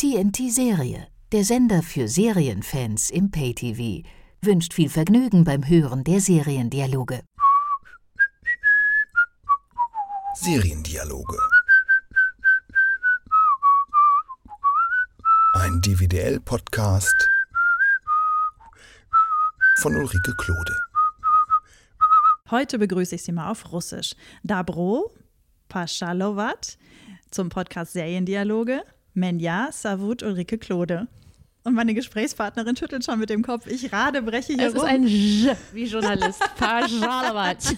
TNT Serie, der Sender für Serienfans im Pay-TV, wünscht viel Vergnügen beim Hören der Seriendialoge. Seriendialoge. Ein DVDL-Podcast von Ulrike Klode. Heute begrüße ich Sie mal auf Russisch. Dabro, Paschalovat zum Podcast Seriendialoge. Menja, Savut, Ulrike Klode. Und meine Gesprächspartnerin schüttelt schon mit dem Kopf. Ich rade, breche hier Es rum. ist ein J wie Journalist. Pajalovat.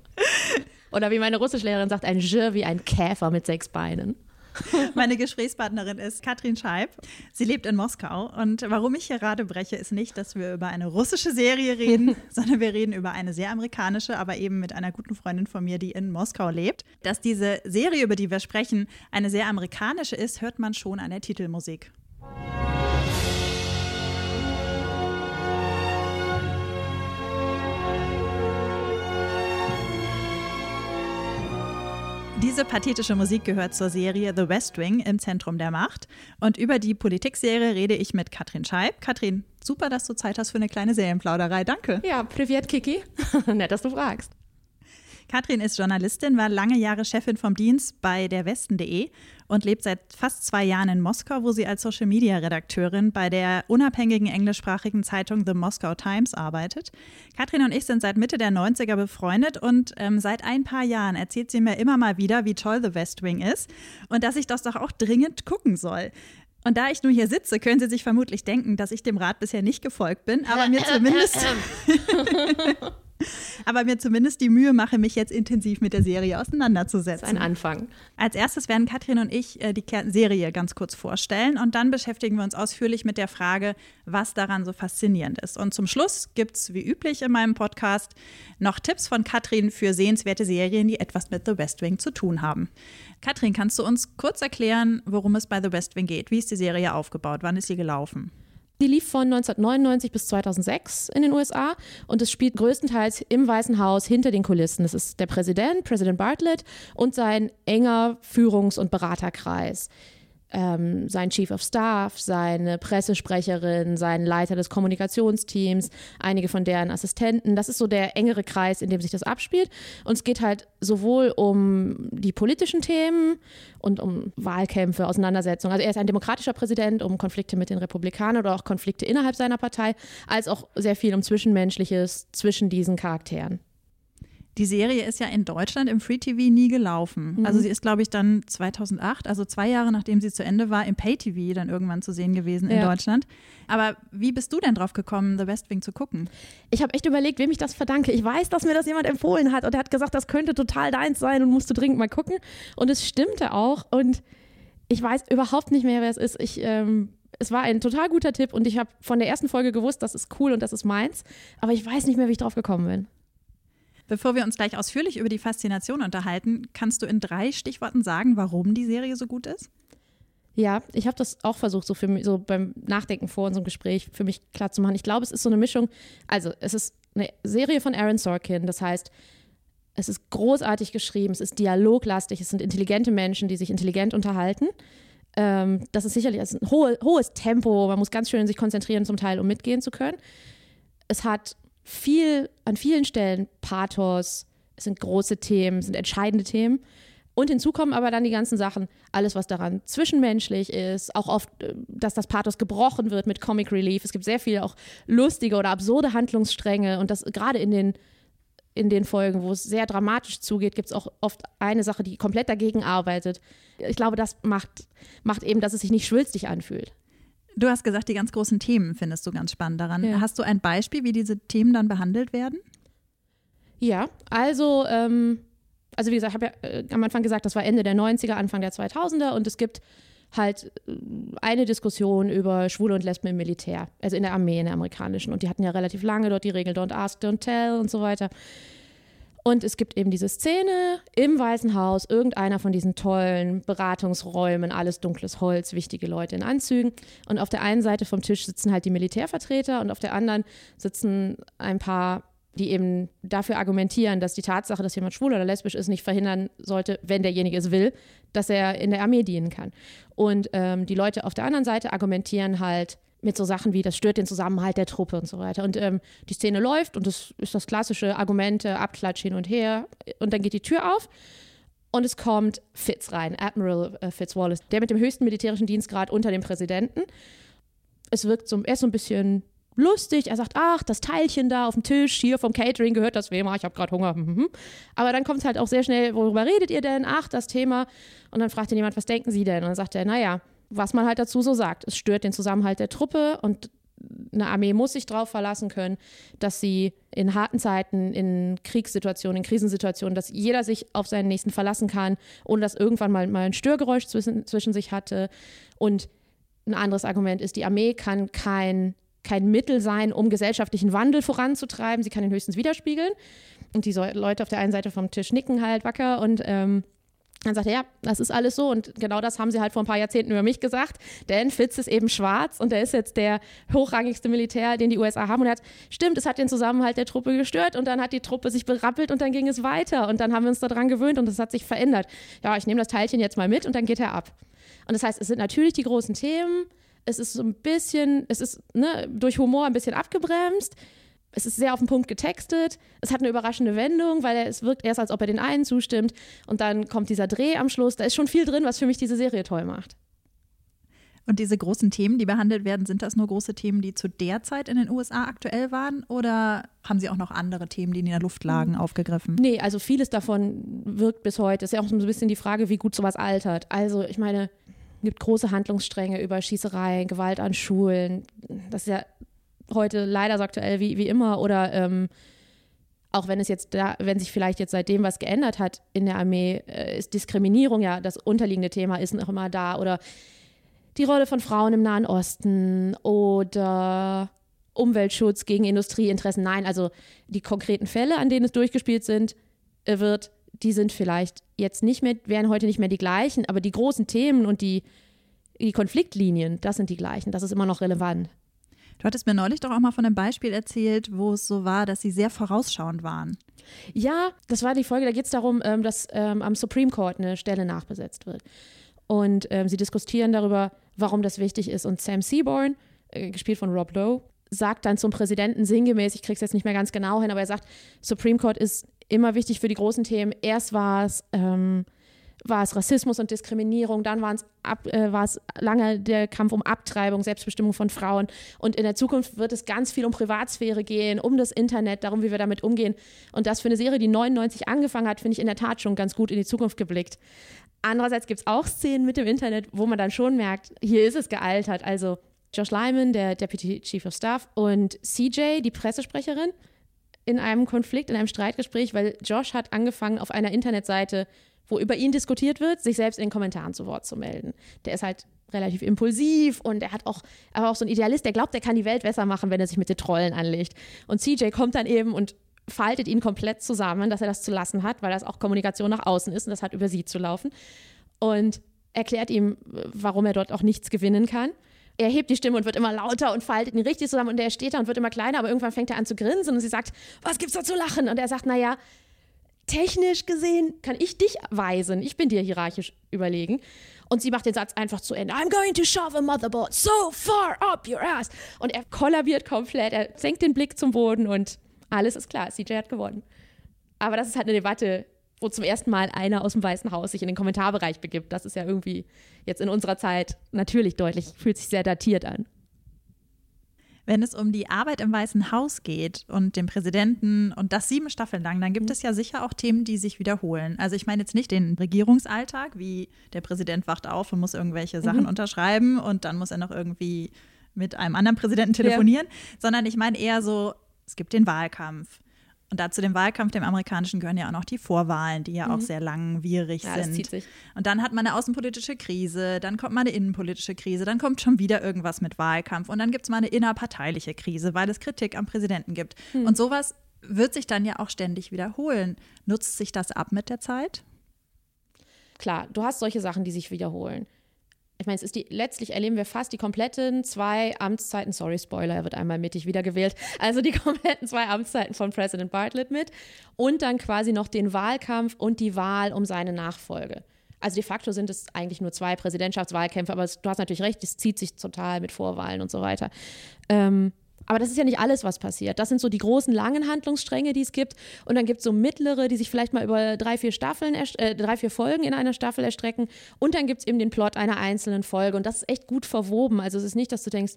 Oder wie meine Russischlehrerin sagt, ein J wie ein Käfer mit sechs Beinen. Meine Gesprächspartnerin ist Katrin Scheib. Sie lebt in Moskau. Und warum ich hier gerade breche, ist nicht, dass wir über eine russische Serie reden, sondern wir reden über eine sehr amerikanische, aber eben mit einer guten Freundin von mir, die in Moskau lebt. Dass diese Serie, über die wir sprechen, eine sehr amerikanische ist, hört man schon an der Titelmusik. Diese pathetische Musik gehört zur Serie The West Wing im Zentrum der Macht. Und über die Politikserie rede ich mit Katrin Scheib. Katrin, super, dass du Zeit hast für eine kleine Serienplauderei. Danke. Ja, Privet Kiki. Nett, dass du fragst. Katrin ist Journalistin, war lange Jahre Chefin vom Dienst bei der Westen.de und lebt seit fast zwei Jahren in Moskau, wo sie als Social Media Redakteurin bei der unabhängigen englischsprachigen Zeitung The Moscow Times arbeitet. Katrin und ich sind seit Mitte der 90er befreundet und ähm, seit ein paar Jahren erzählt sie mir immer mal wieder, wie toll The West Wing ist und dass ich das doch auch dringend gucken soll. Und da ich nur hier sitze, können Sie sich vermutlich denken, dass ich dem Rat bisher nicht gefolgt bin, aber mir zumindest aber mir zumindest die Mühe mache, mich jetzt intensiv mit der Serie Das ist auseinanderzusetzen. ein Anfang. Als erstes werden Katrin und ich äh, die Serie ganz kurz vorstellen und dann beschäftigen wir uns ausführlich mit der Frage, was daran so faszinierend ist. Und zum Schluss gibt es, wie üblich in meinem Podcast, noch Tipps von Katrin für sehenswerte Serien, die etwas mit The West Wing zu tun haben. Katrin, kannst du uns kurz erklären, worum es bei The West Wing geht? Wie ist die Serie aufgebaut? Wann ist sie gelaufen? Die lief von 1999 bis 2006 in den USA und es spielt größtenteils im Weißen Haus hinter den Kulissen. Das ist der Präsident, Präsident Bartlett und sein enger Führungs- und Beraterkreis. Ähm, sein Chief of Staff, seine Pressesprecherin, sein Leiter des Kommunikationsteams, einige von deren Assistenten. Das ist so der engere Kreis, in dem sich das abspielt. Und es geht halt sowohl um die politischen Themen und um Wahlkämpfe, Auseinandersetzungen. Also er ist ein demokratischer Präsident, um Konflikte mit den Republikanern oder auch Konflikte innerhalb seiner Partei, als auch sehr viel um Zwischenmenschliches zwischen diesen Charakteren. Die Serie ist ja in Deutschland im Free TV nie gelaufen. Also sie ist, glaube ich, dann 2008, also zwei Jahre nachdem sie zu Ende war, im Pay TV dann irgendwann zu sehen gewesen in Ja. Deutschland. Aber wie bist du denn drauf gekommen, The West Wing zu gucken? Ich habe echt überlegt, wem ich das verdanke. Ich weiß, dass mir das jemand empfohlen hat und er hat gesagt, das könnte total deins sein und musst du dringend mal gucken. Und es stimmte auch und ich weiß überhaupt nicht mehr, wer es ist. Ich, ähm, es war ein total guter Tipp und ich habe von der ersten Folge gewusst, das ist cool und das ist meins. Aber ich weiß nicht mehr, wie ich drauf gekommen bin. Bevor wir uns gleich ausführlich über die Faszination unterhalten, kannst du in drei Stichworten sagen, warum die Serie so gut ist? Ja, ich habe das auch versucht, so, für mich, so beim Nachdenken vor unserem Gespräch für mich klar zu machen. Ich glaube, es ist so eine Mischung. Also, es ist eine Serie von Aaron Sorkin. Das heißt, es ist großartig geschrieben, es ist dialoglastig, es sind intelligente Menschen, die sich intelligent unterhalten. Ähm, das ist sicherlich ist ein hohe, hohes Tempo. Man muss ganz schön sich konzentrieren, zum Teil, um mitgehen zu können. Es hat viel, an vielen Stellen Pathos. Es sind große Themen, es sind entscheidende Themen. Und hinzu kommen aber dann die ganzen Sachen, alles, was daran zwischenmenschlich ist, auch oft, äh, dass das Pathos gebrochen wird mit Comic Relief. Es gibt sehr viele auch lustige oder absurde Handlungsstränge und das gerade in den, in den Folgen, wo es sehr dramatisch zugeht, gibt es auch oft eine Sache, die komplett dagegen arbeitet. Ich glaube, das macht, macht eben, dass es sich nicht schwülstig anfühlt. Du hast gesagt, die ganz großen Themen findest du ganz spannend daran. Ja. Hast du ein Beispiel, wie diese Themen dann behandelt werden? Ja, also, ähm, also wie gesagt, ich habe ja äh, am Anfang gesagt, das war Ende der 90er, Anfang der 2000er und es gibt halt äh, eine Diskussion über Schwule und Lesben im Militär, also in der Armee, in der amerikanischen. Und die hatten ja relativ lange dort die Regel Don't Ask, Don't Tell und so weiter. Und es gibt eben diese Szene im Weißen Haus, irgendeiner von diesen tollen Beratungsräumen, alles dunkles Holz, wichtige Leute in Anzügen. Und auf der einen Seite vom Tisch sitzen halt die Militärvertreter und auf der anderen sitzen ein paar, die eben dafür argumentieren, dass die Tatsache, dass jemand schwul oder lesbisch ist, nicht verhindern sollte, wenn derjenige es will, dass er in der Armee dienen kann. Und ähm, die Leute auf der anderen Seite argumentieren halt mit so Sachen wie, das stört den Zusammenhalt der Truppe und so weiter. Und ähm, die Szene läuft und das ist das klassische Argument, äh, Abklatsch hin und her. Und dann geht die Tür auf und es kommt Fitz rein, Admiral äh, Fitz Wallace, der mit dem höchsten militärischen Dienstgrad unter dem Präsidenten. Es wirkt so, er ist so ein bisschen lustig. Er sagt, ach, das Teilchen da auf dem Tisch, hier vom Catering gehört das wem? Ich habe gerade Hunger. Mhm. Aber dann kommt es halt auch sehr schnell, worüber redet ihr denn? Ach, das Thema. Und dann fragt ihn jemand, was denken Sie denn? Und dann sagt er, naja, was man halt dazu so sagt. Es stört den Zusammenhalt der Truppe und eine Armee muss sich darauf verlassen können, dass sie in harten Zeiten, in Kriegssituationen, in Krisensituationen, dass jeder sich auf seinen Nächsten verlassen kann, ohne dass irgendwann mal, mal ein Störgeräusch zwischen, zwischen sich hatte. Und ein anderes Argument ist, die Armee kann kein, kein Mittel sein, um gesellschaftlichen Wandel voranzutreiben. Sie kann ihn höchstens widerspiegeln. Und die Leute auf der einen Seite vom Tisch nicken halt wacker und ähm, dann sagt er, ja, das ist alles so. Und genau das haben sie halt vor ein paar Jahrzehnten über mich gesagt, denn Fitz ist eben schwarz und er ist jetzt der hochrangigste Militär, den die USA haben. Und er hat, stimmt, es hat den Zusammenhalt der Truppe gestört und dann hat die Truppe sich berappelt und dann ging es weiter. Und dann haben wir uns daran gewöhnt und es hat sich verändert. Ja, ich nehme das Teilchen jetzt mal mit und dann geht er ab. Und das heißt, es sind natürlich die großen Themen, es ist so ein bisschen, es ist ne, durch Humor ein bisschen abgebremst, es ist sehr auf den Punkt getextet. Es hat eine überraschende Wendung, weil es wirkt erst, als ob er den einen zustimmt. Und dann kommt dieser Dreh am Schluss. Da ist schon viel drin, was für mich diese Serie toll macht. Und diese großen Themen, die behandelt werden, sind das nur große Themen, die zu der Zeit in den USA aktuell waren? Oder haben Sie auch noch andere Themen, die in der Luft lagen, aufgegriffen? Nee, also vieles davon wirkt bis heute. Ist ja auch so ein bisschen die Frage, wie gut sowas altert. Also, ich meine, es gibt große Handlungsstränge über Schießereien, Gewalt an Schulen. Das ist ja heute leider so aktuell wie, wie immer oder ähm, auch wenn es jetzt da, wenn sich vielleicht jetzt seitdem was geändert hat in der Armee, äh, ist Diskriminierung ja das unterliegende Thema, ist noch immer da oder die Rolle von Frauen im Nahen Osten oder Umweltschutz gegen Industrieinteressen. Nein, also die konkreten Fälle, an denen es durchgespielt sind, äh, wird, die sind vielleicht jetzt nicht mehr, wären heute nicht mehr die gleichen, aber die großen Themen und die, die Konfliktlinien, das sind die gleichen, das ist immer noch relevant. Du hattest mir neulich doch auch mal von einem Beispiel erzählt, wo es so war, dass sie sehr vorausschauend waren. Ja, das war die Folge, da geht es darum, ähm, dass ähm, am Supreme Court eine Stelle nachbesetzt wird. Und ähm, sie diskutieren darüber, warum das wichtig ist. Und Sam Seaborn, äh, gespielt von Rob Lowe, sagt dann zum Präsidenten sinngemäß, ich krieg's jetzt nicht mehr ganz genau hin, aber er sagt, Supreme Court ist immer wichtig für die großen Themen. Erst war es ähm, war es Rassismus und Diskriminierung, dann ab, äh, war es lange der Kampf um Abtreibung, Selbstbestimmung von Frauen und in der Zukunft wird es ganz viel um Privatsphäre gehen, um das Internet, darum, wie wir damit umgehen. Und das für eine Serie, die 99 angefangen hat, finde ich in der Tat schon ganz gut in die Zukunft geblickt. Andererseits gibt es auch Szenen mit dem Internet, wo man dann schon merkt, hier ist es gealtert. Also Josh Lyman, der Deputy Chief of Staff, und CJ, die Pressesprecherin, in einem Konflikt, in einem Streitgespräch, weil Josh hat angefangen, auf einer Internetseite wo über ihn diskutiert wird, sich selbst in den Kommentaren zu Wort zu melden. Der ist halt relativ impulsiv und er hat auch, aber auch so ein Idealist, der glaubt, er kann die Welt besser machen, wenn er sich mit den Trollen anlegt. Und CJ kommt dann eben und faltet ihn komplett zusammen, dass er das zu lassen hat, weil das auch Kommunikation nach außen ist und das hat über sie zu laufen. Und erklärt ihm, warum er dort auch nichts gewinnen kann. Er hebt die Stimme und wird immer lauter und faltet ihn richtig zusammen und er steht da und wird immer kleiner, aber irgendwann fängt er an zu grinsen und sie sagt, was gibt's da zu lachen? Und er sagt, naja, technisch gesehen kann ich dich weisen. Ich bin dir hierarchisch überlegen. Und sie macht den Satz einfach zu Ende. I'm going to shove a motherboard so far up your ass. Und er kollabiert komplett. Er senkt den Blick zum Boden und alles ist klar. CJ hat gewonnen. Aber das ist halt eine Debatte, wo zum ersten Mal einer aus dem Weißen Haus sich in den Kommentarbereich begibt. Das ist ja irgendwie jetzt in unserer Zeit natürlich deutlich, fühlt sich sehr datiert an. Wenn es um die Arbeit im Weißen Haus geht und den Präsidenten und das sieben Staffeln lang, dann gibt mhm. es ja sicher auch Themen, die sich wiederholen. Also ich meine jetzt nicht den Regierungsalltag, wie der Präsident wacht auf und muss irgendwelche Sachen mhm. unterschreiben und dann muss er noch irgendwie mit einem anderen Präsidenten telefonieren, ja. sondern ich meine eher so, es gibt den Wahlkampf. Und dazu dem Wahlkampf, dem amerikanischen, gehören ja auch noch die Vorwahlen, die ja mhm. auch sehr langwierig ja, sind. Und dann hat man eine außenpolitische Krise, dann kommt mal eine innenpolitische Krise, dann kommt schon wieder irgendwas mit Wahlkampf und dann gibt es mal eine innerparteiliche Krise, weil es Kritik am Präsidenten gibt. Mhm. Und sowas wird sich dann ja auch ständig wiederholen. Nutzt sich das ab mit der Zeit? Klar, du hast solche Sachen, die sich wiederholen ich meine, es ist die, letztlich erleben wir fast die kompletten zwei Amtszeiten, sorry, Spoiler, er wird einmal mittig wiedergewählt, also die kompletten zwei Amtszeiten von Präsident Bartlett mit und dann quasi noch den Wahlkampf und die Wahl um seine Nachfolge. Also de facto sind es eigentlich nur zwei Präsidentschaftswahlkämpfe, aber du hast natürlich recht, es zieht sich total mit Vorwahlen und so weiter. Ähm, aber das ist ja nicht alles, was passiert. Das sind so die großen, langen Handlungsstränge, die es gibt. Und dann gibt es so mittlere, die sich vielleicht mal über drei, vier Staffeln, äh, drei, vier Folgen in einer Staffel erstrecken. Und dann gibt es eben den Plot einer einzelnen Folge. Und das ist echt gut verwoben. Also es ist nicht, dass du denkst,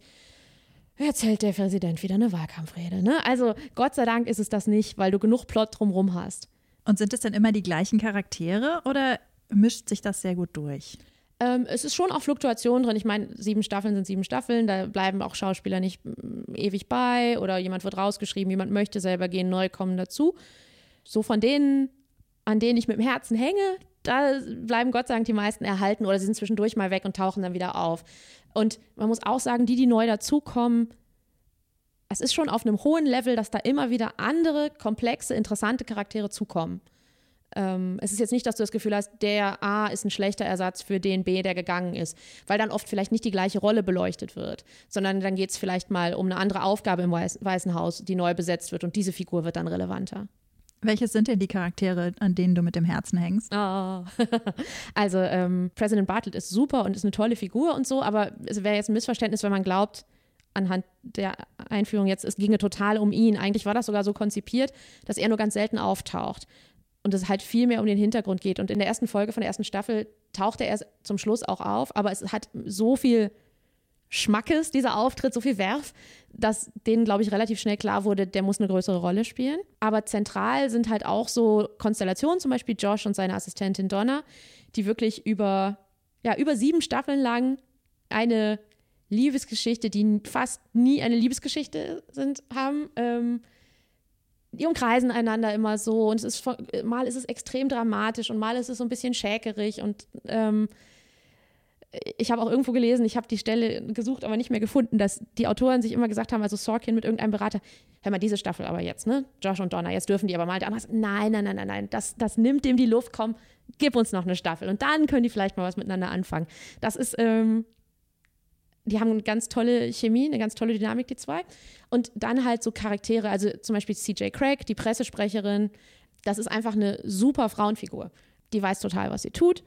erzählt der Präsident wieder eine Wahlkampfrede. Ne? Also Gott sei Dank ist es das nicht, weil du genug Plot drumherum hast. Und sind es denn immer die gleichen Charaktere oder mischt sich das sehr gut durch? Ähm, es ist schon auch Fluktuation drin. Ich meine, sieben Staffeln sind sieben Staffeln, da bleiben auch Schauspieler nicht mm, ewig bei oder jemand wird rausgeschrieben, jemand möchte selber gehen, neu kommen dazu. So von denen, an denen ich mit dem Herzen hänge, da bleiben Gott sei Dank die meisten erhalten oder sie sind zwischendurch mal weg und tauchen dann wieder auf. Und man muss auch sagen, die, die neu dazukommen, es ist schon auf einem hohen Level, dass da immer wieder andere, komplexe, interessante Charaktere zukommen. Ähm, es ist jetzt nicht, dass du das Gefühl hast, der A ist ein schlechter Ersatz für den B, der gegangen ist, weil dann oft vielleicht nicht die gleiche Rolle beleuchtet wird, sondern dann geht es vielleicht mal um eine andere Aufgabe im Weißen Haus, die neu besetzt wird und diese Figur wird dann relevanter. Welche sind denn die Charaktere, an denen du mit dem Herzen hängst? Oh. also ähm, President Bartlett ist super und ist eine tolle Figur und so, aber es wäre jetzt ein Missverständnis, wenn man glaubt, anhand der Einführung jetzt, es ginge total um ihn. Eigentlich war das sogar so konzipiert, dass er nur ganz selten auftaucht und es halt viel mehr um den Hintergrund geht. Und in der ersten Folge von der ersten Staffel tauchte er zum Schluss auch auf, aber es hat so viel Schmackes, dieser Auftritt, so viel Werf, dass denen, glaube ich, relativ schnell klar wurde, der muss eine größere Rolle spielen. Aber zentral sind halt auch so Konstellationen, zum Beispiel Josh und seine Assistentin Donna, die wirklich über, ja, über sieben Staffeln lang eine Liebesgeschichte, die fast nie eine Liebesgeschichte sind, haben, ähm, die umkreisen einander immer so und es ist mal ist es extrem dramatisch und mal ist es so ein bisschen schäkerig und ähm, ich habe auch irgendwo gelesen, ich habe die Stelle gesucht, aber nicht mehr gefunden, dass die Autoren sich immer gesagt haben, also Sorkin mit irgendeinem Berater, hör mal, diese Staffel aber jetzt, ne? Josh und Donna, jetzt dürfen die aber mal. Der andere nein, nein, nein, nein, nein, das, das nimmt dem die Luft, komm, gib uns noch eine Staffel und dann können die vielleicht mal was miteinander anfangen. Das ist, ähm, die haben eine ganz tolle Chemie, eine ganz tolle Dynamik, die zwei. Und dann halt so Charaktere, also zum Beispiel CJ Craig, die Pressesprecherin, das ist einfach eine super Frauenfigur. Die weiß total, was sie tut.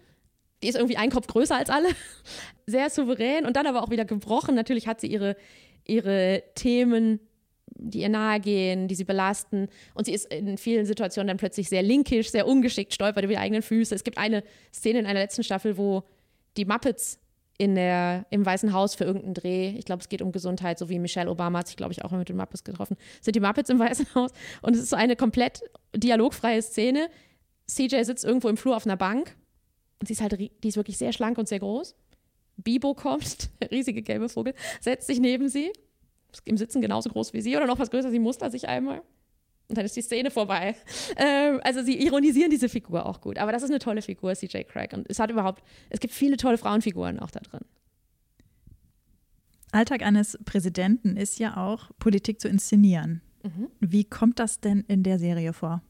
Die ist irgendwie ein Kopf größer als alle. Sehr souverän und dann aber auch wieder gebrochen. Natürlich hat sie ihre, ihre Themen, die ihr nahe gehen, die sie belasten. Und sie ist in vielen Situationen dann plötzlich sehr linkisch, sehr ungeschickt, stolpert über die eigenen Füße. Es gibt eine Szene in einer letzten Staffel, wo die Muppets in der, im Weißen Haus für irgendeinen Dreh. Ich glaube, es geht um Gesundheit, so wie Michelle Obama hat sich, glaube ich, auch mit den Muppets getroffen. Sind die Muppets im Weißen Haus? Und es ist so eine komplett dialogfreie Szene. CJ sitzt irgendwo im Flur auf einer Bank und sie ist halt, die ist wirklich sehr schlank und sehr groß. Bibo kommt, der riesige gelbe Vogel, setzt sich neben sie, im Sitzen genauso groß wie sie oder noch was größer, sie mustert sich einmal. Und dann ist die Szene vorbei. Ähm, also sie ironisieren diese Figur auch gut. Aber das ist eine tolle Figur, CJ Craig. Und es hat überhaupt, es gibt viele tolle Frauenfiguren auch da drin. Alltag eines Präsidenten ist ja auch, Politik zu inszenieren. Mhm. Wie kommt das denn in der Serie vor?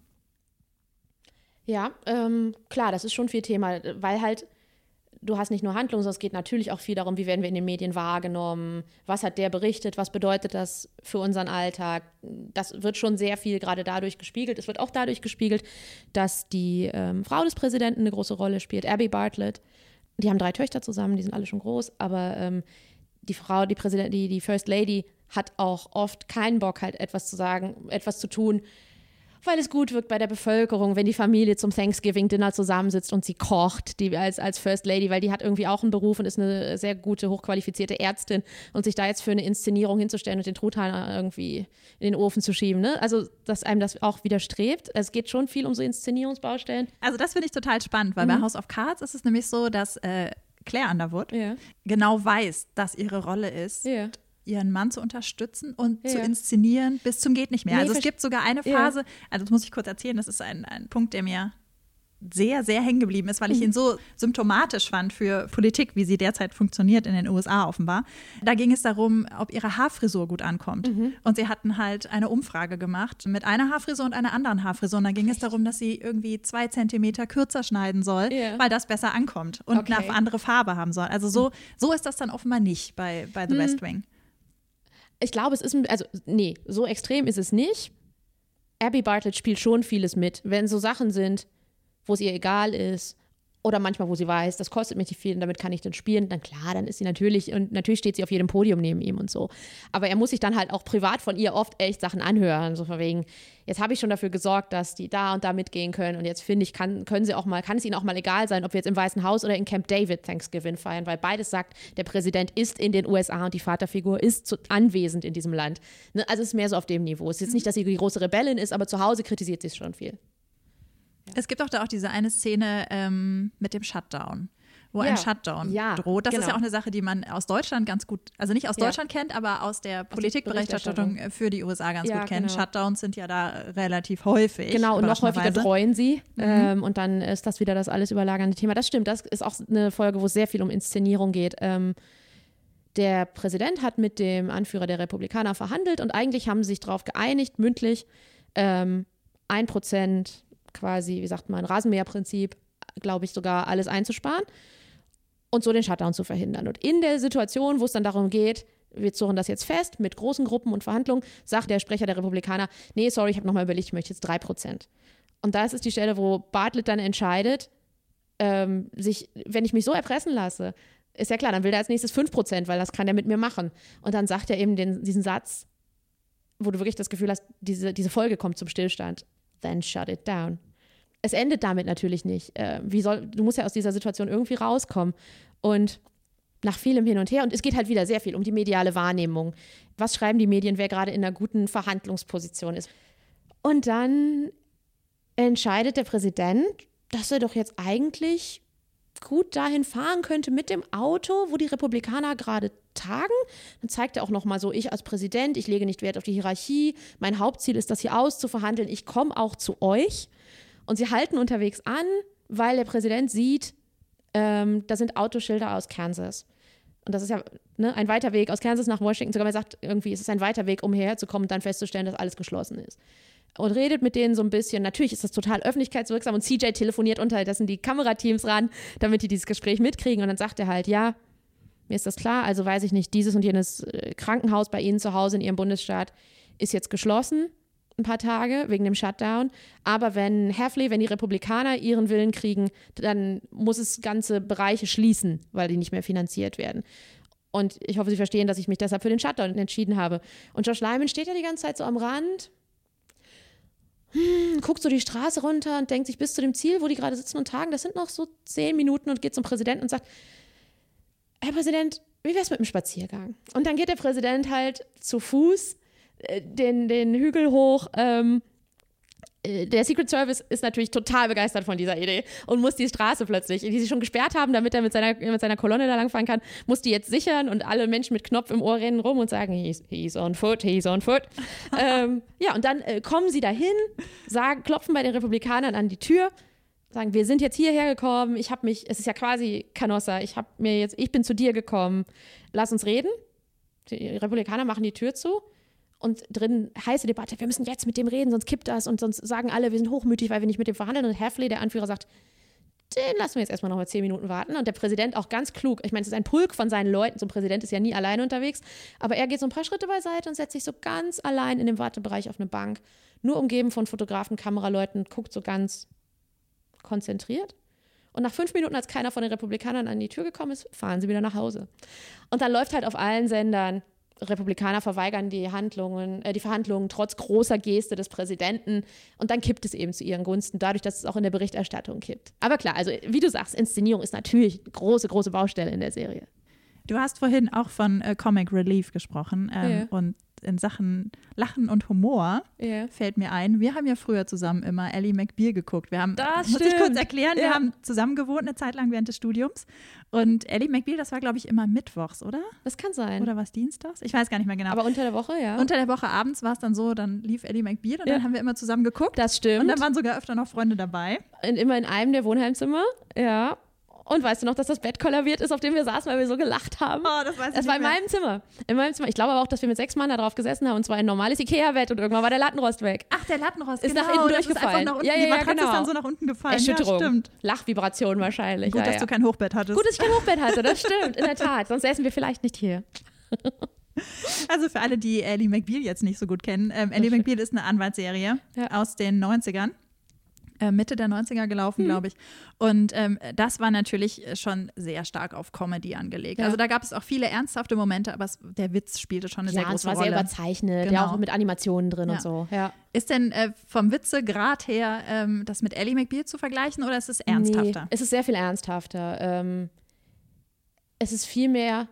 Ja, ähm, klar, das ist schon viel Thema, weil halt du hast nicht nur Handlung, sondern es geht natürlich auch viel darum, wie werden wir in den Medien wahrgenommen, was hat der berichtet, was bedeutet das für unseren Alltag. Das wird schon sehr viel gerade dadurch gespiegelt. Es wird auch dadurch gespiegelt, dass die ähm, Frau des Präsidenten eine große Rolle spielt, Abby Bartlett. Die haben drei Töchter zusammen, die sind alle schon groß, aber ähm, die Frau, die Präsident, die, die First Lady, hat auch oft keinen Bock, halt etwas zu sagen, etwas zu tun, weil es gut wirkt bei der Bevölkerung, wenn die Familie zum Thanksgiving-Dinner zusammensitzt und sie kocht, die als, als First Lady, weil die hat irgendwie auch einen Beruf und ist eine sehr gute, hochqualifizierte Ärztin und sich da jetzt für eine Inszenierung hinzustellen und den Truthahn irgendwie in den Ofen zu schieben, ne? Also, dass einem das auch widerstrebt. Es geht schon viel um so Inszenierungsbaustellen. Also, das finde ich total spannend, weil mhm. bei House of Cards ist es nämlich so, dass äh, Claire Underwood ja. genau weiß, dass ihre Rolle ist, ja ihren Mann zu unterstützen und ja. zu inszenieren bis zum geht nicht mehr. Nee, also es gibt sogar eine Phase, ja. also das muss ich kurz erzählen, das ist ein, ein Punkt, der mir sehr, sehr hängen geblieben ist, weil ich mhm. ihn so symptomatisch fand für Politik, wie sie derzeit funktioniert in den USA offenbar. Da ging es darum, ob ihre Haarfrisur gut ankommt. Mhm. Und sie hatten halt eine Umfrage gemacht mit einer Haarfrisur und einer anderen Haarfrisur. Und da ging es darum, dass sie irgendwie zwei Zentimeter kürzer schneiden soll, yeah. weil das besser ankommt und okay. eine andere Farbe haben soll. Also so, so ist das dann offenbar nicht bei, bei The mhm. West Wing. Ich glaube, es ist, also nee, so extrem ist es nicht. Abby Bartlett spielt schon vieles mit, wenn so Sachen sind, wo es ihr egal ist oder manchmal, wo sie weiß, das kostet mich nicht viel und damit kann ich dann spielen, dann klar, dann ist sie natürlich, und natürlich steht sie auf jedem Podium neben ihm und so. Aber er muss sich dann halt auch privat von ihr oft echt Sachen anhören, so von wegen, jetzt habe ich schon dafür gesorgt, dass die da und da mitgehen können und jetzt finde ich, kann, können sie auch mal, kann es ihnen auch mal egal sein, ob wir jetzt im Weißen Haus oder in Camp David Thanksgiving feiern, weil beides sagt, der Präsident ist in den USA und die Vaterfigur ist zu, anwesend in diesem Land. Ne? Also es ist mehr so auf dem Niveau. Es ist jetzt nicht, dass sie die große Rebellin ist, aber zu Hause kritisiert sie es schon viel. Es gibt auch da auch diese eine Szene ähm, mit dem Shutdown, wo Ja. ein Shutdown Ja, droht. Das ist genau. ja auch eine Sache, die man aus Deutschland ganz gut, also nicht aus Ja. Deutschland kennt, aber aus der Politikberichterstattung für die USA ganz gut kennt. genau. Shutdowns sind ja da relativ häufig. Genau, und noch häufiger treuen sie. Ähm, und dann ist das wieder das alles überlagernde Thema. Das stimmt, das ist auch eine Folge, wo es sehr viel um Inszenierung geht. Ähm, der Präsident hat mit dem Anführer der Republikaner verhandelt und eigentlich haben sie sich darauf geeinigt, mündlich, ähm, ein Prozent quasi, wie sagt man, Rasenmäherprinzip, glaube ich, sogar alles einzusparen und so den Shutdown zu verhindern. Und in der Situation, wo es dann darum geht, wir zurren das jetzt fest mit großen Gruppen und Verhandlungen, sagt der Sprecher der Republikaner, nee, sorry, ich habe nochmal überlegt, ich möchte jetzt drei Prozent. Und das ist die Stelle, wo Bartlett dann entscheidet, ähm, sich, wenn ich mich so erpressen lasse, ist ja klar, dann will er als nächstes 5%, weil das kann er mit mir machen. Und dann sagt er eben den, diesen Satz, wo du wirklich das Gefühl hast, diese, diese Folge kommt zum Stillstand. Then shut it down. Es endet damit natürlich nicht. Äh, wie soll, du musst ja aus dieser Situation irgendwie rauskommen. Und nach vielem Hin und Her, und es geht halt wieder sehr viel um die mediale Wahrnehmung. Was schreiben die Medien, wer gerade in einer guten Verhandlungsposition ist? Und dann entscheidet der Präsident, dass er doch jetzt eigentlich gut dahin fahren könnte mit dem Auto, wo die Republikaner gerade tagen. Dann zeigt er auch noch mal so, ich als Präsident, ich lege nicht Wert auf die Hierarchie. Mein Hauptziel ist, das hier auszuverhandeln. Ich komme auch zu euch. Und sie halten unterwegs an, weil der Präsident sieht, ähm, da sind Autoschilder aus Kansas. Und das ist ja ne, ein weiter Weg aus Kansas nach Washington. Sogar man sagt irgendwie, es ist ein weiter Weg, um hierher zu kommen und dann festzustellen, dass alles geschlossen ist. Und redet mit denen so ein bisschen. Natürlich ist das total öffentlichkeitswirksam und CJ telefoniert unterdessen die Kamerateams ran, damit die dieses Gespräch mitkriegen. Und dann sagt er halt, ja, mir ist das klar, also weiß ich nicht, dieses und jenes äh, Krankenhaus bei Ihnen zu Hause in Ihrem Bundesstaat ist jetzt geschlossen, ein paar Tage wegen dem Shutdown. Aber wenn Hafley, wenn die Republikaner ihren Willen kriegen, dann muss es ganze Bereiche schließen, weil die nicht mehr finanziert werden. Und ich hoffe, Sie verstehen, dass ich mich deshalb für den Shutdown entschieden habe. Und Josh Lyman steht ja die ganze Zeit so am Rand, hm, guckt so die Straße runter und denkt sich bis zu dem Ziel, wo die gerade sitzen und tagen, das sind noch so zehn Minuten und geht zum Präsidenten und sagt, Herr Präsident, wie wäre es mit dem Spaziergang? Und dann geht der Präsident halt zu Fuß äh, den, den Hügel hoch. Ähm, äh, der Secret Service ist natürlich total begeistert von dieser Idee und muss die Straße plötzlich, die sie schon gesperrt haben, damit er mit seiner, mit seiner Kolonne da langfahren kann, muss die jetzt sichern und alle Menschen mit Knopf im Ohr rennen rum und sagen, he's, he's on foot, he's on foot. ähm, ja, und dann äh, kommen sie dahin, sagen, klopfen bei den Republikanern an die Tür, sagen, wir sind jetzt hierher gekommen, ich habe mich, es ist ja quasi Canossa, ich habe mir jetzt, ich bin zu dir gekommen, lass uns reden. Die Republikaner machen die Tür zu und drin heiße Debatte, wir müssen jetzt mit dem reden, sonst kippt das und sonst sagen alle, wir sind hochmütig, weil wir nicht mit dem verhandeln. Und Hafley, der Anführer, sagt, den lassen wir jetzt erstmal noch mal zehn Minuten warten. Und der Präsident auch ganz klug, ich meine, es ist ein Pulk von seinen Leuten, so ein Präsident ist ja nie alleine unterwegs, aber er geht so ein paar Schritte beiseite und setzt sich so ganz allein in dem Wartebereich auf eine Bank, nur umgeben von Fotografen, Kameraleuten, guckt so ganz konzentriert. Und nach fünf Minuten, als keiner von den Republikanern an die Tür gekommen ist, fahren sie wieder nach Hause. Und dann läuft halt auf allen Sendern, Republikaner verweigern die Handlungen, äh, die Verhandlungen trotz großer Geste des Präsidenten. Und dann kippt es eben zu ihren Gunsten, dadurch, dass es auch in der Berichterstattung kippt. Aber klar, also wie du sagst, Inszenierung ist natürlich eine große, große Baustelle in der Serie. Du hast vorhin auch von äh, Comic Relief gesprochen ähm, Ja. und in Sachen Lachen und Humor Ja. fällt mir ein, wir haben ja früher zusammen immer Ellie McBeal geguckt. Wir haben, Das muss ich kurz stimmt. erklären, wir Ja. haben zusammen gewohnt eine Zeit lang während des Studiums und Ellie McBeal, das war glaube ich immer mittwochs, oder? Das kann sein. Oder was dienstags? Ich weiß gar nicht mehr genau. Aber unter der Woche, ja. Unter der Woche abends war es dann so, dann lief Ellie McBeal und Ja. dann haben wir immer zusammen geguckt. das stimmt. Und dann waren sogar öfter noch Freunde dabei. in, immer in einem der Wohnheimzimmer, ja. Und weißt du noch, dass das Bett kollabiert ist, auf dem wir saßen, weil wir so gelacht haben? Oh, das weiß ich Es war in mehr. meinem Zimmer. In meinem Zimmer. Ich glaube aber auch, dass wir mit sechs Mann da drauf gesessen haben und zwar ein normales Ikea-Bett und irgendwann war der Lattenrost weg. Ach, der Lattenrost, Ist genau, nach innen das durchgefallen. nach unten, Ja, ja, die ja, Matratze genau. ist dann so nach unten gefallen. Erschütterung. Ja, stimmt. Lachvibration wahrscheinlich. Gut, ja, dass ja. du kein Hochbett hattest. Gut, dass ich kein Hochbett hatte, das stimmt, in der Tat. Sonst säßen wir vielleicht nicht hier. Also für alle, die Ellie McBeal jetzt nicht so gut kennen, ähm, Ellie. McBeal ist eine Anwaltsserie Ja. aus den 90ern. Äh, Mitte der 90er gelaufen, Mhm. glaube ich. Und ähm, das war natürlich schon sehr stark auf Comedy angelegt. Ja. Also da gab es auch viele ernsthafte Momente, aber es, der Witz spielte schon eine sehr Ja, es große war Rolle. sehr überzeichnet, Genau. ja auch mit Animationen drin Ja. und so. Ja. Ist denn äh, vom Witzegrad her ähm, das mit Ellie McBeal zu vergleichen oder ist es ernsthafter? Nee, es ist sehr viel ernsthafter. Ähm, es ist viel mehr,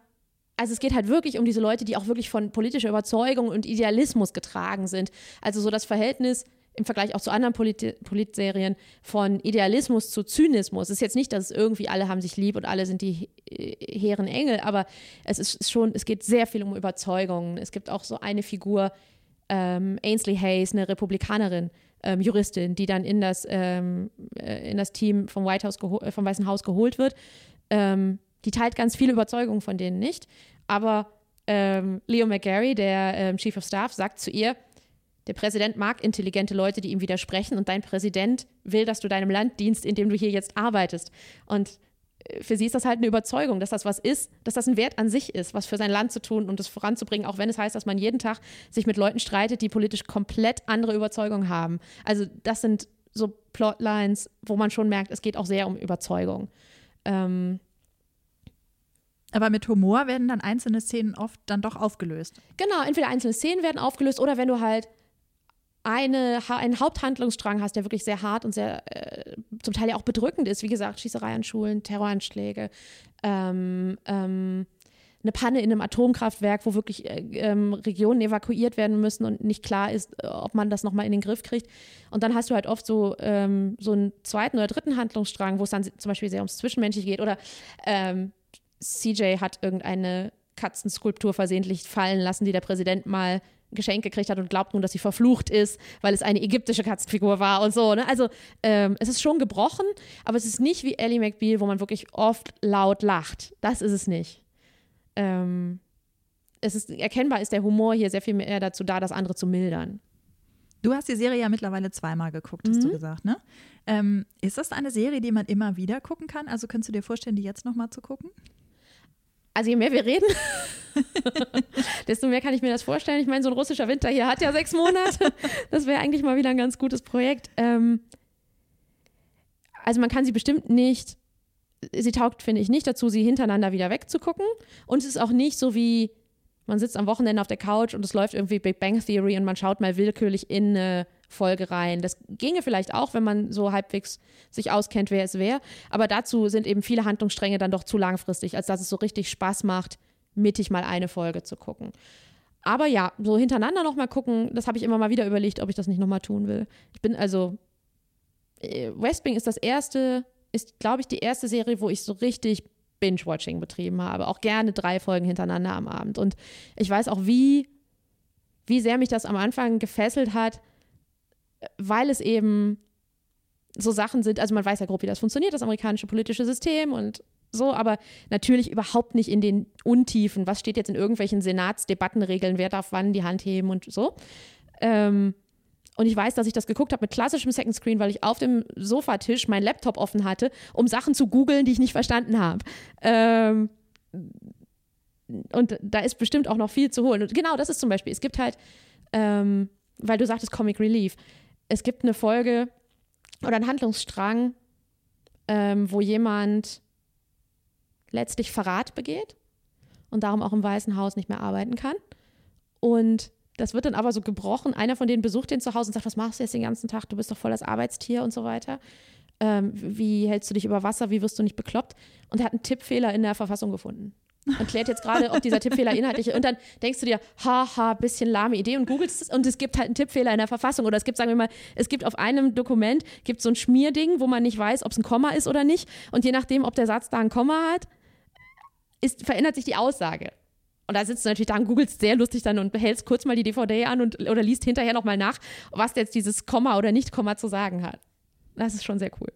also es geht halt wirklich um diese Leute, die auch wirklich von politischer Überzeugung und Idealismus getragen sind. Also so das Verhältnis im Vergleich auch zu anderen Polit Politserien von Idealismus zu Zynismus. Es ist jetzt nicht, dass es irgendwie alle haben sich lieb und alle sind die äh, hehren Engel, aber es ist schon, es geht sehr viel um Überzeugungen. Es gibt auch so eine Figur, ähm, Ainsley Hayes, eine Republikanerin, ähm, Juristin, die dann in das, ähm, äh, in das Team vom, White House vom Weißen Haus geholt wird. Ähm, die teilt ganz viele Überzeugungen von denen nicht. Aber ähm, Leo McGarry, der ähm, Chief of Staff, sagt zu ihr, der Präsident mag intelligente Leute, die ihm widersprechen und dein Präsident will, dass du deinem Land dienst, indem du hier jetzt arbeitest. Und äh, für sie ist das halt eine Überzeugung, dass das was ist, dass das ein Wert an sich ist, was für sein Land zu tun und es voranzubringen, auch wenn es heißt, dass man jeden Tag sich mit Leuten streitet, die politisch komplett andere Überzeugungen haben. Also das sind so Plotlines, wo man schon merkt, es geht auch sehr um Überzeugung. Ähm, Aber mit Humor werden dann einzelne Szenen oft dann doch aufgelöst. Genau, entweder einzelne Szenen werden aufgelöst oder wenn du halt eine, einen Haupthandlungsstrang hast, der wirklich sehr hart und sehr äh, zum Teil ja auch bedrückend ist. Wie gesagt, Schießerei an Schulen, Terroranschläge, ähm, ähm, eine Panne in einem Atomkraftwerk, wo wirklich äh, ähm, Regionen evakuiert werden müssen und nicht klar ist, äh, ob man das nochmal in den Griff kriegt. Und dann hast du halt oft so, ähm, so einen zweiten oder dritten Handlungsstrang, wo es dann zum Beispiel sehr ums Zwischenmenschliche geht oder ähm, CJ hat irgendeine Katzenskulptur versehentlich fallen lassen, die der Präsident mal geschenkt gekriegt hat und glaubt nun, dass sie verflucht ist, weil es eine ägyptische Katzenfigur war und so. Ne? Also ähm, es ist schon gebrochen, aber es ist nicht wie Ellie McBeal, wo man wirklich oft laut lacht. Das ist es nicht. Ähm, es ist erkennbar ist der Humor hier sehr viel mehr dazu da, das andere zu mildern. Du hast die Serie ja mittlerweile zweimal geguckt, hast du Mhm. gesagt, ne? Ähm, ist das eine Serie, die man immer wieder gucken kann? Also könntest du dir vorstellen, die jetzt nochmal zu gucken? Also je mehr wir reden, desto mehr kann ich mir das vorstellen. Ich meine, so ein russischer Winter hier hat ja sechs Monate. Das wäre eigentlich mal wieder ein ganz gutes Projekt. Ähm, also man kann sie bestimmt nicht, sie taugt, finde ich, nicht dazu, sie hintereinander wieder wegzugucken. Und es ist auch nicht so wie, man sitzt am Wochenende auf der Couch und es läuft irgendwie Big Bang Theory und man schaut mal willkürlich in eine Folge rein. Das ginge vielleicht auch, wenn man so halbwegs sich auskennt, wer es wäre. Aber dazu sind eben viele Handlungsstränge dann doch zu langfristig, als dass es so richtig Spaß macht, mittig mal eine Folge zu gucken. Aber ja, so hintereinander nochmal gucken, das habe ich immer mal wieder überlegt, ob ich das nicht nochmal tun will. Ich bin also, äh, West Wing ist das erste, ist, glaube ich, die erste Serie, wo ich so richtig Binge-Watching betrieben habe. Auch gerne drei Folgen hintereinander am Abend. Und ich weiß auch, wie, wie sehr mich das am Anfang gefesselt hat, weil es eben so Sachen sind, also man weiß ja grob, wie das funktioniert, das amerikanische politische System und so, aber natürlich überhaupt nicht in den Untiefen. Was steht jetzt in irgendwelchen Senatsdebattenregeln, wer darf wann die Hand heben und so. Ähm, und ich weiß, dass ich das geguckt habe mit klassischem Second Screen, weil ich auf dem Sofatisch meinen Laptop offen hatte, um Sachen zu googeln, die ich nicht verstanden habe. Ähm, und da ist bestimmt auch noch viel zu holen. Und genau, das ist zum Beispiel, es gibt halt, ähm, weil du sagtest Comic Relief, es gibt eine Folge oder einen Handlungsstrang, ähm, wo jemand letztlich Verrat begeht und darum auch im Weißen Haus nicht mehr arbeiten kann. Und das wird dann aber so gebrochen. Einer von denen besucht den zu Hause und sagt, was machst du jetzt den ganzen Tag? Du bist doch voll das Arbeitstier und so weiter. Ähm, wie hältst du dich über Wasser? Wie wirst du nicht bekloppt? Und er hat einen Tippfehler in der Verfassung gefunden. Und klärt jetzt gerade, ob dieser Tippfehler inhaltlich ist. Und dann denkst du dir, haha, bisschen lahme Idee und googelst es und es gibt halt einen Tippfehler in der Verfassung. Oder es gibt, sagen wir mal, es gibt auf einem Dokument gibt so ein Schmierding, wo man nicht weiß, ob es ein Komma ist oder nicht. Und je nachdem, ob der Satz da ein Komma hat, ist, verändert sich die Aussage. Und da sitzt du natürlich da und googelst sehr lustig dann und hältst kurz mal die DVD an und, oder liest hinterher nochmal nach, was jetzt dieses Komma oder Nicht-Komma zu sagen hat. Das ist schon sehr cool.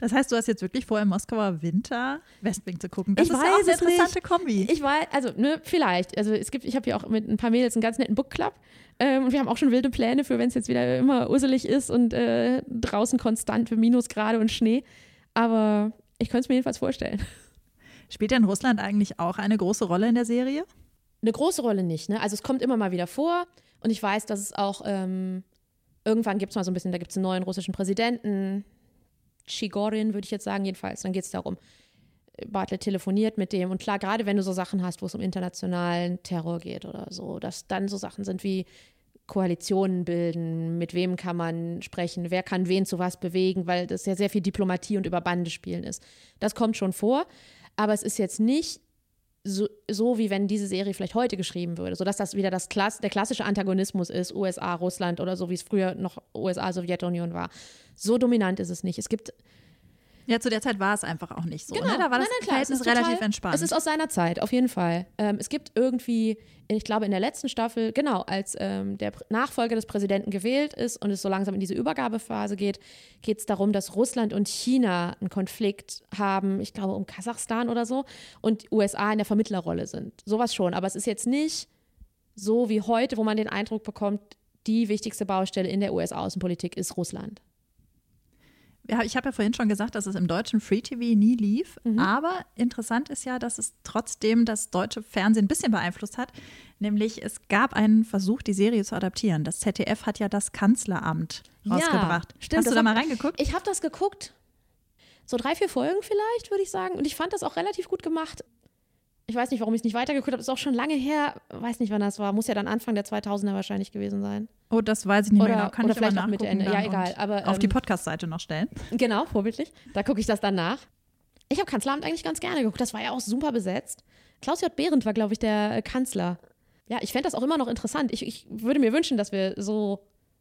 Das heißt, du hast jetzt wirklich vor, im Moskauer Winter Westwing zu gucken. Das Ich ist weiß ja auch eine es nicht. interessante Kombi. Ich war, also, ne, vielleicht. Also es gibt, ich habe ja auch mit ein paar Mädels einen ganz netten Book Club. Ähm, und wir haben auch schon wilde Pläne für, wenn es jetzt wieder immer urselig ist und äh, draußen konstant für Minusgrade und Schnee. Aber ich könnte es mir jedenfalls vorstellen. Spielt denn Russland eigentlich auch eine große Rolle in der Serie? Eine große Rolle nicht, ne? Also es kommt immer mal wieder vor und ich weiß, dass es auch ähm, Irgendwann gibt es mal so ein bisschen, da gibt es einen neuen russischen Präsidenten, Chigorin würde ich jetzt sagen, jedenfalls. Dann geht es darum, Bartlett telefoniert mit dem. Und klar, gerade wenn du so Sachen hast, wo es um internationalen Terror geht oder so, dass dann so Sachen sind wie Koalitionen bilden, mit wem kann man sprechen, wer kann wen zu was bewegen, weil das ja sehr viel Diplomatie und über Bande spielen ist. Das kommt schon vor, aber es ist jetzt nicht so, so wie wenn diese Serie vielleicht heute geschrieben würde, sodass das wieder das Klass der klassische Antagonismus ist, USA, Russland oder so, wie es früher noch USA, Sowjetunion war. So dominant ist es nicht. Es gibt ja, zu der Zeit war es einfach auch nicht so. Genau. Ne? Da war das nein, nein, klar, es Verhältnis ist total- relativ entspannt. Es ist aus seiner Zeit, auf jeden Fall. Ähm, es gibt irgendwie, ich glaube in der letzten Staffel, genau, als ähm, der Nachfolger des Präsidenten gewählt ist und es so langsam in diese Übergabephase geht, geht es darum, dass Russland und China einen Konflikt haben, ich glaube um Kasachstan oder so, und USA in der Vermittlerrolle sind. Sowas schon, aber es ist jetzt nicht so wie heute, wo man den Eindruck bekommt, die wichtigste Baustelle in der US-Außenpolitik ist Russland. Ja, ich habe ja vorhin schon gesagt, dass es im deutschen Free TV nie lief. Mhm. Aber interessant ist ja, dass es trotzdem das deutsche Fernsehen ein bisschen beeinflusst hat. Nämlich es gab einen Versuch, die Serie zu adaptieren. Das ZDF hat ja das Kanzleramt rausgebracht. stimmt, Hast du da mal reingeguckt? Ich habe das geguckt. So drei, vier Folgen vielleicht, würde ich sagen. Und ich fand das auch relativ gut gemacht. Ich weiß nicht, warum ich es nicht weitergeguckt habe. Ist auch schon lange her. Weiß nicht, wann das war. Muss ja dann Anfang der 2000er wahrscheinlich gewesen sein. Oh, das weiß ich nicht mehr Oder- genau. Kann oder ich aber vielleicht auch Mitte, Ende. Ja, egal, aber, auf die ähm, Podcast-Seite noch stellen. Genau, vorbildlich. Da gucke ich das dann nach. Ich habe Kanzleramt eigentlich ganz gerne geguckt. Das war ja auch super besetzt. Klaus J. Behrendt war, glaube ich, der äh, Kanzler. Ja, ich fände das auch immer noch interessant. Ich, ich würde mir wünschen, dass wir so,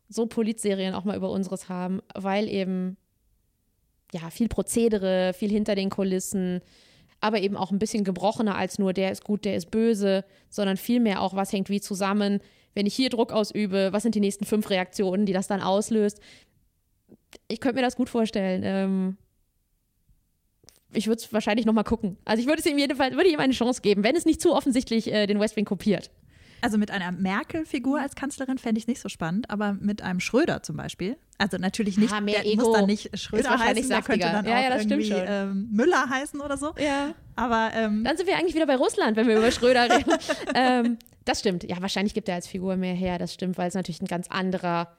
so Politserien auch mal über unseres haben, weil eben ja viel Prozedere, viel hinter den Kulissen, aber eben auch ein bisschen gebrochener als nur der ist gut, der ist böse, sondern vielmehr auch, was hängt wie zusammen. Wenn ich hier Druck ausübe, was sind die nächsten fünf Reaktionen, die das dann auslöst? Ich könnte mir das gut vorstellen. Ähm, ich würde es wahrscheinlich noch mal gucken. Also ich würde es ihm jedenfalls, würde ihm eine Chance geben, wenn es nicht zu offensichtlich äh, den West Wing kopiert. Also mit einer Merkel-Figur als Kanzlerin fände ich nicht so spannend, aber mit einem Schröder zum Beispiel. Also natürlich nicht, Ah, mehr der Ego muss dann nicht ist Schröder heißen, der könnte dann Ja, auch ja, irgendwie ähm, Müller heißen oder so. Ja. Aber ähm, Dann sind wir eigentlich wieder bei Russland, wenn wir über Schröder reden. ähm, das stimmt. Ja, wahrscheinlich gibt er als Figur mehr her. Das stimmt, weil es natürlich ein ganz anderer,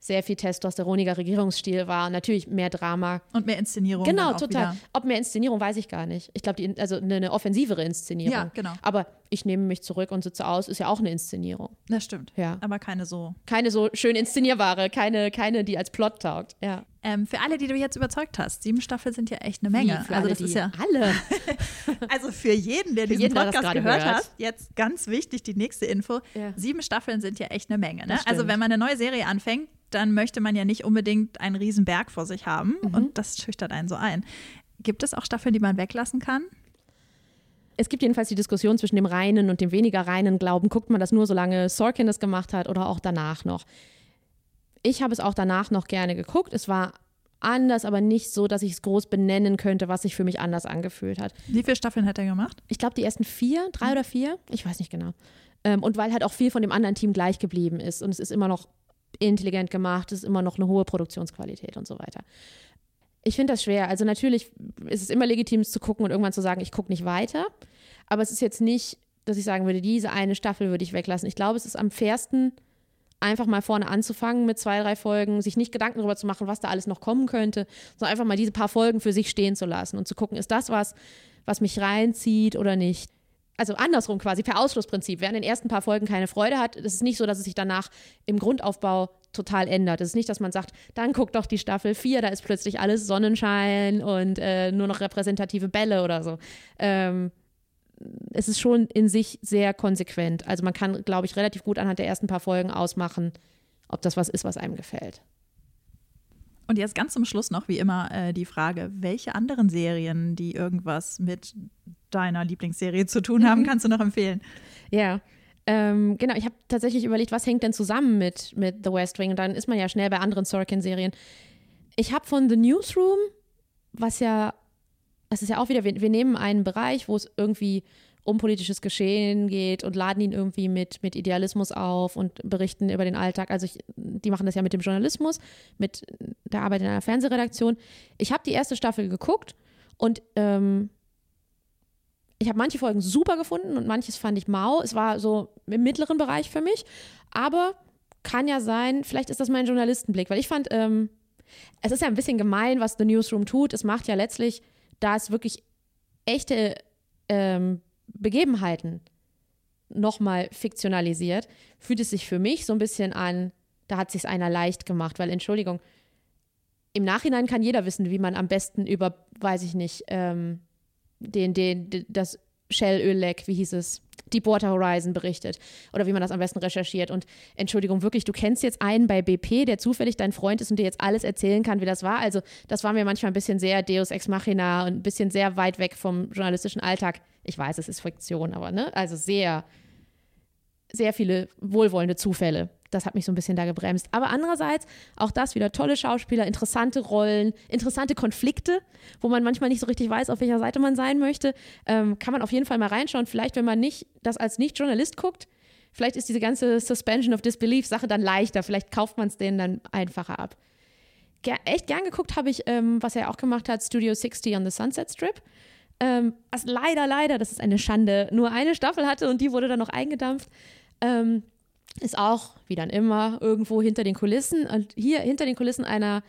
sehr viel testosteroniger Regierungsstil war. Und natürlich mehr Drama. und mehr Inszenierung. Genau, total. Wieder. Ob mehr Inszenierung, weiß ich gar nicht. Ich glaube, also eine, eine offensivere Inszenierung. Ja, genau. Aber ich nehme mich zurück und sitze aus, ist ja auch eine Inszenierung. Das stimmt. Ja. Aber keine so. Keine so schön inszenierbare, keine, keine, die als Plot taugt. Ja. Ähm, für alle, die du jetzt überzeugt hast, sieben Staffeln sind ja echt eine Menge. Wie für also alle, das die- ist ja alle. Also für jeden, der diesen jeden, der Podcast gerade gehört hört. hat, jetzt ganz wichtig die nächste Info. Ja. Sieben Staffeln sind ja echt eine Menge. Ne? Also wenn man eine neue Serie anfängt, dann möchte man ja nicht unbedingt einen riesen Berg vor sich haben Mhm. und das schüchtert einen so ein. Gibt es auch Staffeln, die man weglassen kann? Es gibt jedenfalls die Diskussion zwischen dem reinen und dem weniger reinen Glauben. Guckt man das nur, solange Sorkin das gemacht hat oder auch danach noch? Ich habe es auch danach noch gerne geguckt. Es war anders, aber nicht so, dass ich es groß benennen könnte, was sich für mich anders angefühlt hat. Wie viele Staffeln hat er gemacht? Ich glaube, die ersten vier, drei oder vier, ich weiß nicht genau. Ähm, und weil halt auch viel von dem anderen Team gleich geblieben ist und es ist immer noch intelligent gemacht, ist immer noch eine hohe Produktionsqualität und so weiter. Ich finde das schwer. Also natürlich ist es immer legitim, es zu gucken und irgendwann zu sagen, ich gucke nicht weiter. Aber es ist jetzt nicht, dass ich sagen würde, diese eine Staffel würde ich weglassen. Ich glaube, es ist am fairsten, einfach mal vorne anzufangen mit zwei, drei Folgen, sich nicht Gedanken darüber zu machen, was da alles noch kommen könnte, sondern einfach mal diese paar Folgen für sich stehen zu lassen und zu gucken, ist das was, was mich reinzieht oder nicht. Also andersrum quasi, per Ausschlussprinzip. Wer an den ersten paar Folgen keine Freude hat, ist nicht so, dass es sich danach im Grundaufbau total ändert. Es ist nicht, dass man sagt, dann guckt doch die Staffel 4, da ist plötzlich alles Sonnenschein und äh, nur noch repräsentative Bälle oder so. Ähm, es ist schon in sich sehr konsequent. Also man kann, glaube ich, relativ gut anhand der ersten paar Folgen ausmachen, ob das was ist, was einem gefällt. Und jetzt ganz zum Schluss noch, wie immer, äh, die Frage, welche anderen Serien, die irgendwas mit deiner Lieblingsserie zu tun Mhm. haben, kannst du noch empfehlen? Ja. Ähm, genau, ich habe tatsächlich überlegt, was hängt denn zusammen mit, mit The West Wing? Und dann ist man ja schnell bei anderen Sorkin-Serien. Ich habe von The Newsroom, was ja, das ist ja auch wieder, wir, wir nehmen einen Bereich, wo es irgendwie um politisches Geschehen geht und laden ihn irgendwie mit, mit Idealismus auf und berichten über den Alltag. Also ich, die machen das ja mit dem Journalismus, mit der Arbeit in einer Fernsehredaktion. Ich habe die erste Staffel geguckt und ähm, ich habe manche Folgen super gefunden und manches fand ich mau. Es war so im mittleren Bereich für mich, aber kann ja sein, vielleicht ist das mein Journalistenblick, weil ich fand, ähm, es ist ja ein bisschen gemein, was The Newsroom tut. Es macht ja letztlich, da es wirklich echte ähm, Begebenheiten nochmal fiktionalisiert, fühlt es sich für mich so ein bisschen an, da hat sich einer leicht gemacht, weil Entschuldigung, im Nachhinein kann jeder wissen, wie man am besten über, weiß ich nicht, ähm, den, den, das Shell-Ölleck, wie hieß es, Deepwater Horizon berichtet oder wie man das am besten recherchiert. Und Entschuldigung, wirklich, du kennst jetzt einen bei BP, der zufällig dein Freund ist und dir jetzt alles erzählen kann, wie das war. Also das war mir manchmal ein bisschen sehr Deus Ex Machina und ein bisschen sehr weit weg vom journalistischen Alltag. Ich weiß, es ist Fiktion, aber ne, also sehr, sehr viele wohlwollende Zufälle das hat mich so ein bisschen da gebremst. Aber andererseits auch das wieder tolle Schauspieler, interessante Rollen, interessante Konflikte, wo man manchmal nicht so richtig weiß, auf welcher Seite man sein möchte. Ähm, kann man auf jeden Fall mal reinschauen. Vielleicht, wenn man nicht das als Nicht-Journalist guckt, vielleicht ist diese ganze Suspension of Disbelief-Sache dann leichter. Vielleicht kauft man es denen dann einfacher ab. Ger echt gern geguckt habe ich, ähm, was er auch gemacht hat, Studio 60 on the Sunset Strip. Ähm, was leider, leider, das ist eine Schande, nur eine Staffel hatte und die wurde dann noch eingedampft. Ähm, ist auch, wie dann immer, irgendwo hinter den Kulissen und hier hinter den Kulissen einer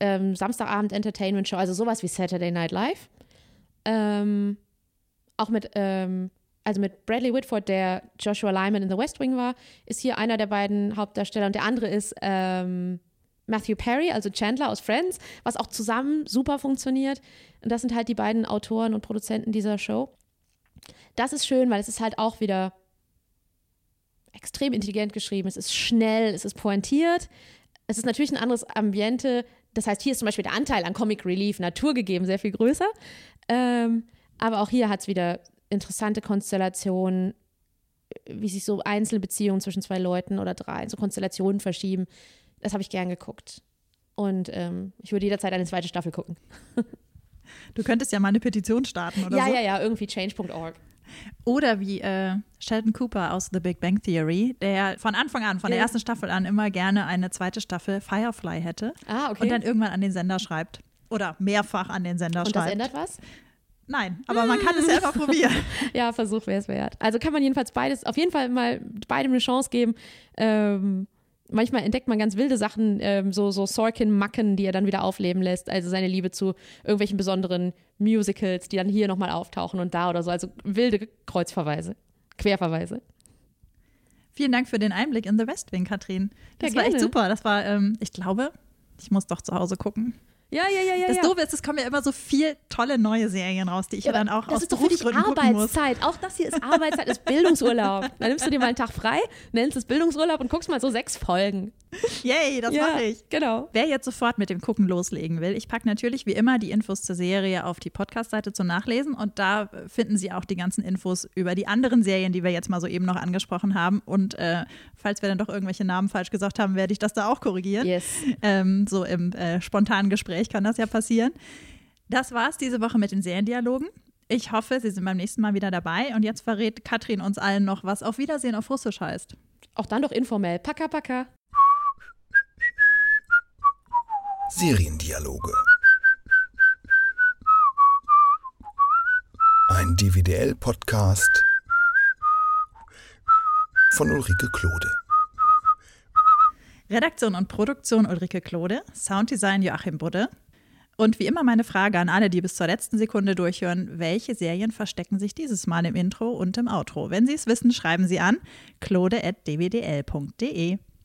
ähm, Samstagabend-Entertainment-Show, also sowas wie Saturday Night Live. Ähm, auch mit, ähm, also mit Bradley Whitford, der Joshua Lyman in The West Wing war, ist hier einer der beiden Hauptdarsteller und der andere ist ähm, Matthew Perry, also Chandler aus Friends, was auch zusammen super funktioniert. Und das sind halt die beiden Autoren und Produzenten dieser Show. Das ist schön, weil es ist halt auch wieder extrem intelligent geschrieben, es ist schnell, es ist pointiert. Es ist natürlich ein anderes Ambiente. Das heißt, hier ist zum Beispiel der Anteil an Comic Relief naturgegeben sehr viel größer. Ähm, aber auch hier hat es wieder interessante Konstellationen, wie sich so einzelne Beziehungen zwischen zwei Leuten oder drei, so Konstellationen verschieben. Das habe ich gern geguckt. Und ähm, ich würde jederzeit eine zweite Staffel gucken. Du könntest ja mal eine Petition starten oder ja, so. Ja, ja, ja, irgendwie change.org. Oder wie äh, Sheldon Cooper aus The Big Bang Theory, der von Anfang an, von der ersten Staffel an immer gerne eine zweite Staffel Firefly hätte. Ah, okay. Und dann irgendwann an den Sender schreibt. Oder mehrfach an den Sender und schreibt. Und das ändert was? Nein, aber man kann es ja immer probieren. ja, Versuch wäre es wert. Also kann man jedenfalls beides, auf jeden Fall mal beidem eine Chance geben. Ähm, manchmal entdeckt man ganz wilde Sachen, ähm, so, so Sorkin-Macken, die er dann wieder aufleben lässt. Also seine Liebe zu irgendwelchen besonderen Musicals, die dann hier nochmal auftauchen und da oder so. Also wilde Kreuzverweise, Querverweise. Vielen Dank für den Einblick in The West Wing, Katrin. Das Ja, war echt super. Das war, ähm, ich glaube, ich muss doch zu Hause gucken. Ja, ja, ja, ja. Das ja. Doofe ist, es kommen ja immer so viel tolle neue Serien raus, die ich ja, Ja, dann auch das aus ist doch für dich. Arbeitszeit. Auch das hier ist Arbeitszeit, ist Bildungsurlaub. Dann nimmst du dir mal einen Tag frei, nennst es Bildungsurlaub und guckst mal so sechs Folgen. Yay, das ja, mache ich. Genau. Wer jetzt sofort mit dem Gucken loslegen will, ich packe natürlich wie immer die Infos zur Serie auf die Podcast-Seite zum Nachlesen und da finden Sie auch die ganzen Infos über die anderen Serien, die wir jetzt mal so eben noch angesprochen haben. Und äh, falls wir dann doch irgendwelche Namen falsch gesagt haben, werde ich das da auch korrigieren. Yes. Ähm, so im äh, spontanen Gespräch kann das ja passieren. Das war's diese Woche mit den Seriendialogen. Ich hoffe, Sie sind beim nächsten Mal wieder dabei. Und jetzt verrät Katrin uns allen noch, was auf Wiedersehen auf Russisch heißt. Auch dann doch informell. Paka, paka. Seriendialoge. Ein DVDL-Podcast von Ulrike Klode. Redaktion und Produktion Ulrike Klode, Sounddesign Joachim Budde. Und wie immer meine Frage an alle, die bis zur letzten Sekunde durchhören, welche Serien verstecken sich dieses Mal im Intro und im Outro? Wenn Sie es wissen, schreiben Sie an klode.dwdl.de.